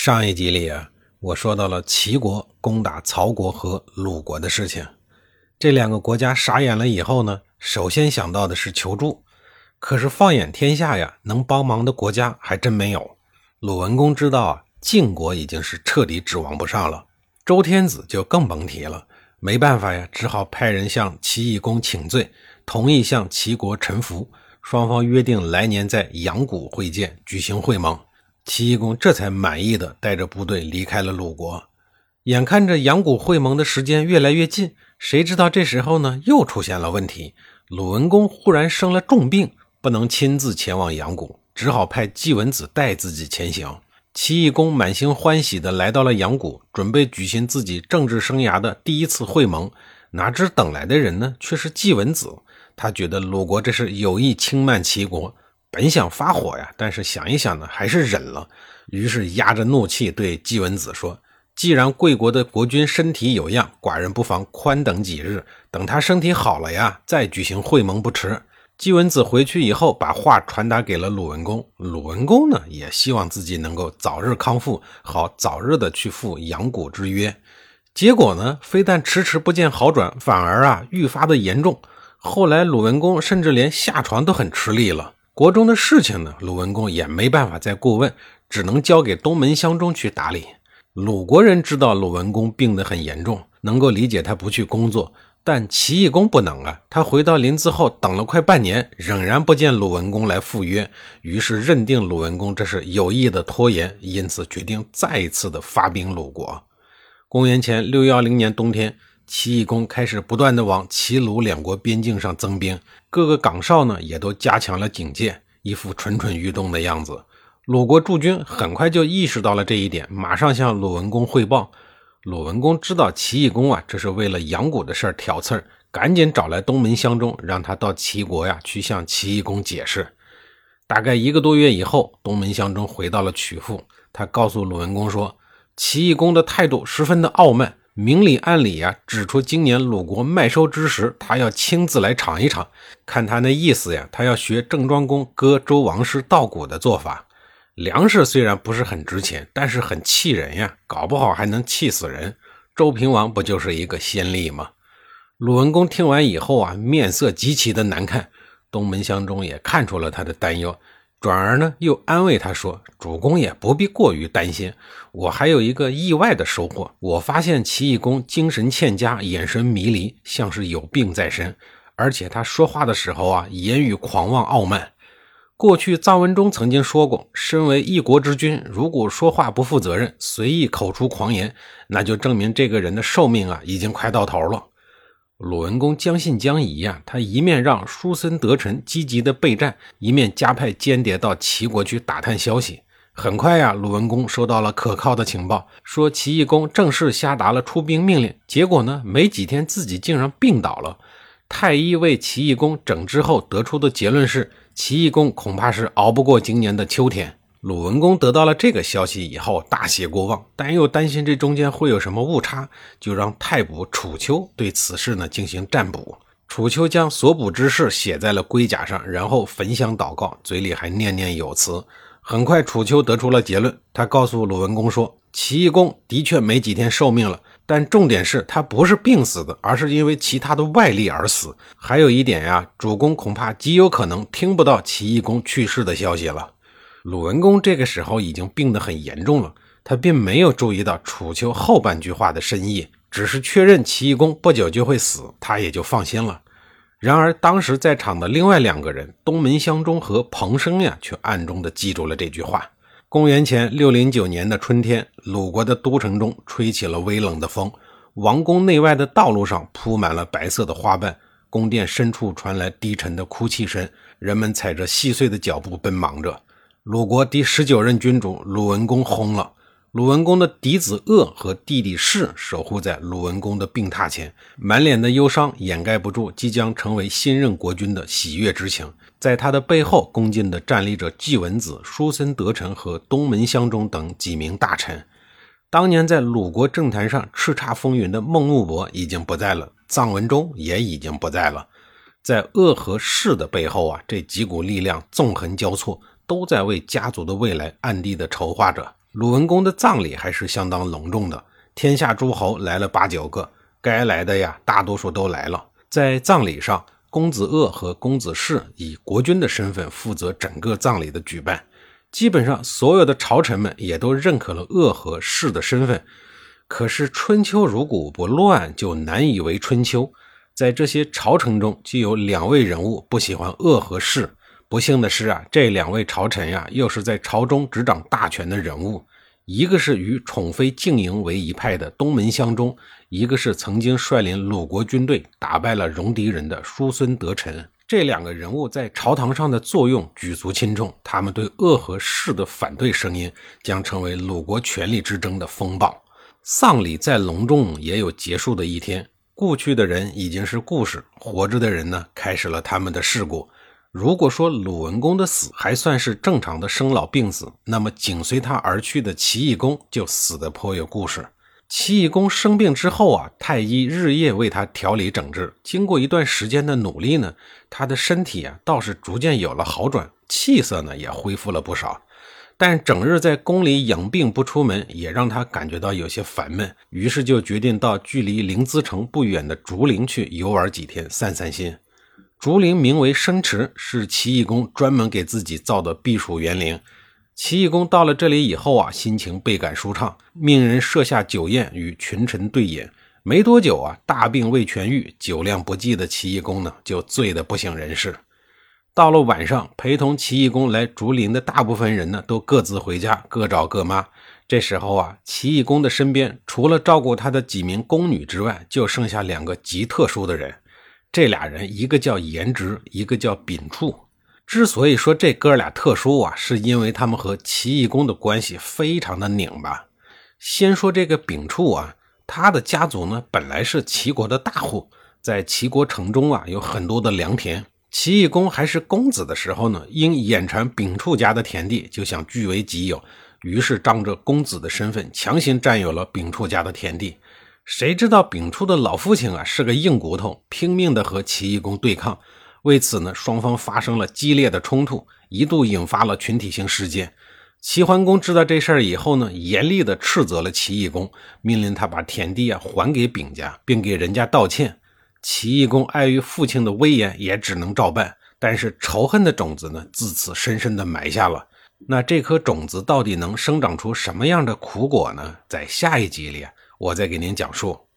上一集里啊，我说到了齐国攻打曹国和鲁国的事情。这两个国家傻眼了以后呢，首先想到的是求助。可是放眼天下呀，能帮忙的国家还真没有。鲁文公知道啊，晋国已经是彻底指望不上了，周天子就更甭提了。没办法呀，只好派人向齐懿公请罪，同意向齐国臣服。双方约定来年在阳谷会见，举行会盟。齐懿公这才满意的带着部队离开了鲁国。眼看着阳谷会盟的时间越来越近，谁知道这时候呢，又出现了问题。鲁文公忽然生了重病，不能亲自前往阳谷，只好派季文子带自己前行。齐懿公满心欢喜的来到了阳谷，准备举行自己政治生涯的第一次会盟。哪知等来的人呢，却是季文子。他觉得鲁国这是有意轻慢齐国。本想发火呀，但是想一想呢，还是忍了。于是压着怒气对季文子说：“既然贵国的国君身体有恙，寡人不妨宽等几日，等他身体好了呀，再举行会盟不迟。”季文子回去以后，把话传达给了鲁文公。鲁文公呢，也希望自己能够早日康复，好早日的去赴阳谷之约。结果呢，非但迟迟不见好转，反而啊愈发的严重。后来鲁文公甚至连下床都很吃力了。国中的事情呢，鲁文公也没办法再过问，只能交给东门乡中去打理。鲁国人知道鲁文公病得很严重，能够理解他不去工作，但齐懿公不能啊。他回到临淄后，等了快半年，仍然不见鲁文公来赴约，于是认定鲁文公这是有意的拖延，因此决定再一次的发兵鲁国。公元前六幺零年冬天。齐懿公开始不断的往齐鲁两国边境上增兵，各个岗哨呢也都加强了警戒，一副蠢蠢欲动的样子。鲁国驻军很快就意识到了这一点，马上向鲁文公汇报。鲁文公知道齐懿公啊，这是为了阳谷的事儿挑刺儿，赶紧找来东门相中，让他到齐国呀去向齐懿公解释。大概一个多月以后，东门相中回到了曲阜，他告诉鲁文公说，齐懿公的态度十分的傲慢。明里暗里呀，指出今年鲁国麦收之时，他要亲自来尝一尝。看他那意思呀，他要学郑庄公割周王室稻谷的做法。粮食虽然不是很值钱，但是很气人呀，搞不好还能气死人。周平王不就是一个先例吗？鲁文公听完以后啊，面色极其的难看。东门相中也看出了他的担忧。转而呢，又安慰他说：“主公也不必过于担心，我还有一个意外的收获。我发现齐懿公精神欠佳，眼神迷离，像是有病在身。而且他说话的时候啊，言语狂妄傲慢。过去臧文中曾经说过，身为一国之君，如果说话不负责任，随意口出狂言，那就证明这个人的寿命啊，已经快到头了。”鲁文公将信将疑呀，他一面让叔孙得臣积极的备战，一面加派间谍到齐国去打探消息。很快呀，鲁文公收到了可靠的情报，说齐懿公正式下达了出兵命令。结果呢，没几天自己竟然病倒了。太医为齐懿公诊治后得出的结论是，齐懿公恐怕是熬不过今年的秋天。鲁文公得到了这个消息以后，大喜过望，但又担心这中间会有什么误差，就让太卜楚丘对此事呢进行占卜。楚丘将所卜之事写在了龟甲上，然后焚香祷告，嘴里还念念有词。很快，楚丘得出了结论，他告诉鲁文公说：“齐懿公的确没几天寿命了，但重点是他不是病死的，而是因为其他的外力而死。还有一点呀，主公恐怕极有可能听不到齐懿公去世的消息了。”鲁文公这个时候已经病得很严重了，他并没有注意到楚丘后半句话的深意，只是确认齐懿公不久就会死，他也就放心了。然而，当时在场的另外两个人东门相中和彭生呀，却暗中的记住了这句话。公元前六零九年的春天，鲁国的都城中吹起了微冷的风，王宫内外的道路上铺满了白色的花瓣，宫殿深处传来低沉的哭泣声，人们踩着细碎的脚步奔忙着。鲁国第十九任君主鲁文公薨了。鲁文公的嫡子鄂和弟弟士守护在鲁文公的病榻前，满脸的忧伤掩盖不住即将成为新任国君的喜悦之情。在他的背后，恭敬地站立着季文子、叔孙得臣和东门襄中等几名大臣。当年在鲁国政坛上叱咤风云的孟木伯已经不在了，臧文忠也已经不在了。在鄂和士的背后啊，这几股力量纵横交错，都在为家族的未来暗地的筹划着。鲁文公的葬礼还是相当隆重的，天下诸侯来了八九个，该来的呀，大多数都来了。在葬礼上，公子鄂和公子士以国君的身份负责整个葬礼的举办，基本上所有的朝臣们也都认可了鄂和氏的身份。可是春秋如果不乱，就难以为春秋。在这些朝臣中，就有两位人物不喜欢鄂和氏。不幸的是啊，这两位朝臣呀，又是在朝中执掌大权的人物。一个是与宠妃静莹为一派的东门相中，一个是曾经率领鲁国军队打败了戎狄人的叔孙得臣。这两个人物在朝堂上的作用举足轻重，他们对恶和势的反对声音将成为鲁国权力之争的风暴。丧礼再隆重，也有结束的一天。故去的人已经是故事，活着的人呢，开始了他们的事故。如果说鲁文公的死还算是正常的生老病死，那么紧随他而去的齐懿公就死得颇有故事。齐懿公生病之后啊，太医日夜为他调理诊治。经过一段时间的努力呢，他的身体啊倒是逐渐有了好转，气色呢也恢复了不少。但整日在宫里养病不出门，也让他感觉到有些烦闷。于是就决定到距离临淄城不远的竹林去游玩几天，散散心。竹林名为生池，是齐懿公专门给自己造的避暑园林。齐懿公到了这里以后啊，心情倍感舒畅，命人设下酒宴与群臣对饮。没多久啊，大病未痊愈、酒量不济的齐懿公呢，就醉得不省人事。到了晚上，陪同齐懿公来竹林的大部分人呢，都各自回家，各找各妈。这时候啊，齐懿公的身边除了照顾他的几名宫女之外，就剩下两个极特殊的人。这俩人，一个叫颜值，一个叫秉处。之所以说这哥俩特殊啊，是因为他们和齐懿公的关系非常的拧巴。先说这个秉处啊，他的家族呢本来是齐国的大户，在齐国城中啊有很多的良田。齐懿公还是公子的时候呢，因眼馋秉处家的田地，就想据为己有，于是仗着公子的身份，强行占有了秉处家的田地。谁知道丙初的老父亲啊是个硬骨头，拼命的和齐懿公对抗。为此呢，双方发生了激烈的冲突，一度引发了群体性事件。齐桓公知道这事儿以后呢，严厉的斥责了齐懿公，命令他把田地啊还给丙家，并给人家道歉。齐懿公碍于父亲的威严，也只能照办。但是仇恨的种子呢，自此深深的埋下了。那这颗种子到底能生长出什么样的苦果呢？在下一集里。我再给您讲述。